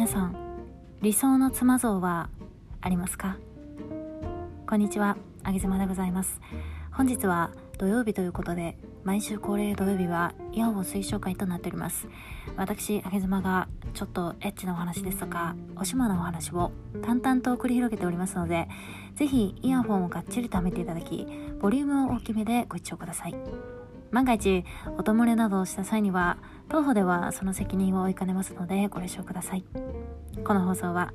皆さん理想の妻像はありますか？こんにちはあげずまでございます。本日は土曜日ということで毎週恒例土曜日はイヤホン推奨会となっております。私あげずまがちょっとエッチなお話ですとかおしまなお話を淡々と繰り広げておりますのでぜひイヤホンをがっちりとはめていただきボリュームを大きめでご視聴ください。万が一音漏れなどをした際には当方ではその責任を負いかねますのでご了承ください。この放送は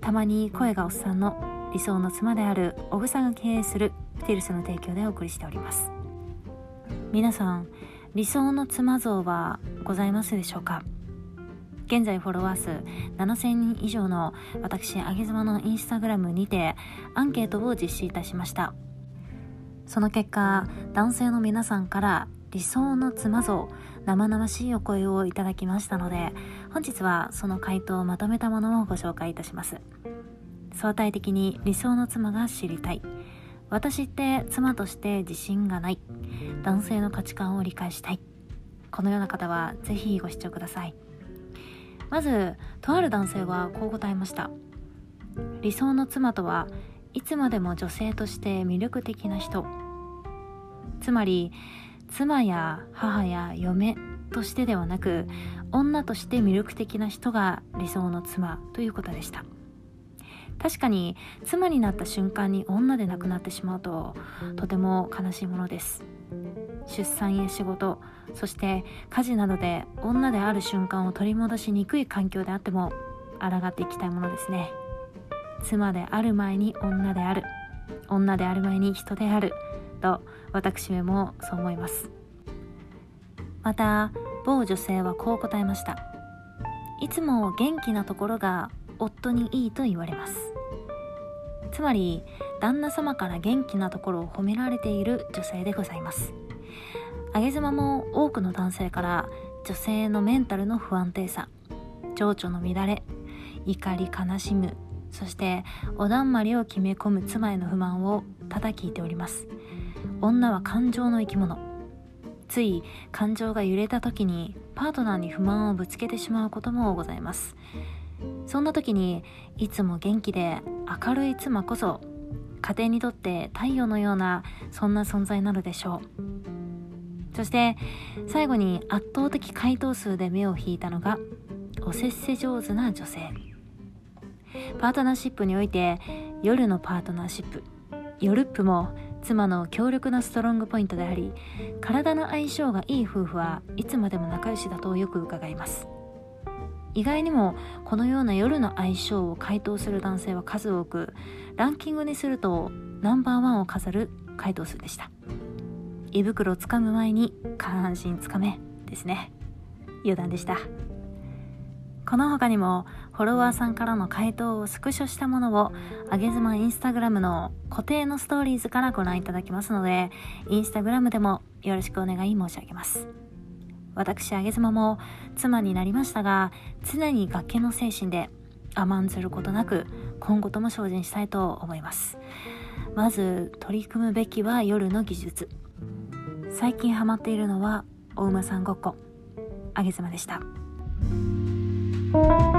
たまに声がおっさんの理想の妻である小草が経営するプティルスの提供でお送りしております。皆さん理想の妻像はございますでしょうか？現在フォロワー数7000人以上の私あげ妻のインスタグラムにてアンケートを実施いたしました。その結果男性の皆さんから理想の妻像生々しいお声をいただきましたので本日はその回答をまとめたものをご紹介いたします。相対的に理想の妻が知りたい。私って妻として自信がない。男性の価値観を理解したい。このような方はぜひご視聴ください。まずとある男性はこう答えました。理想の妻とはいつまでも女性として魅力的な人。つまり妻や母や嫁としてではなく女として魅力的な人が理想の妻ということでした。確かに妻になった瞬間に女でなくなってしまうととても悲しいものです。出産や仕事そして家事などで女である瞬間を取り戻しにくい環境であっても抗っていきたいものですね。妻である前に女である。女である前に人である。と私めもそう思います。また某女性はこう答えました。いつも元気なところが夫にいいと言われます。つまり旦那様から元気なところを褒められている女性でございます。あげ妻も多くの男性から女性のメンタルの不安定さ情緒の乱れ怒り悲しむそしておだんまりを決め込む妻への不満を叩きいております。女は感情の生き物。つい感情が揺れた時にパートナーに不満をぶつけてしまうこともございます。そんな時にいつも元気で明るい妻こそ家庭にとって太陽のようなそんな存在なのでしょう。そして最後に圧倒的回答数で目を引いたのがおせっせ上手な女性。パートナーシップにおいて夜のパートナーシップ。夜っぷも妻の強力なストロングポイントであり体の相性がいい夫婦はいつまでも仲良しだとよく伺います。意外にもこのような夜の相性を回答する男性は数多くランキングにするとナンバーワンを飾る回答数でした。胃袋をつかむ前に下半身つかめですね。余談でした。この他にもフォロワーさんからの回答をスクショしたものをあげずまインスタグラムの固定のストーリーズからご覧いただけますのでインスタグラムでもよろしくお願い申し上げます。私あげずまも妻になりましたが常に崖の精神で甘んずることなく今後とも精進したいと思います。まず取り組むべきは夜の技術。最近ハマっているのはお馬さんごっこ。あげずまでした。Bye.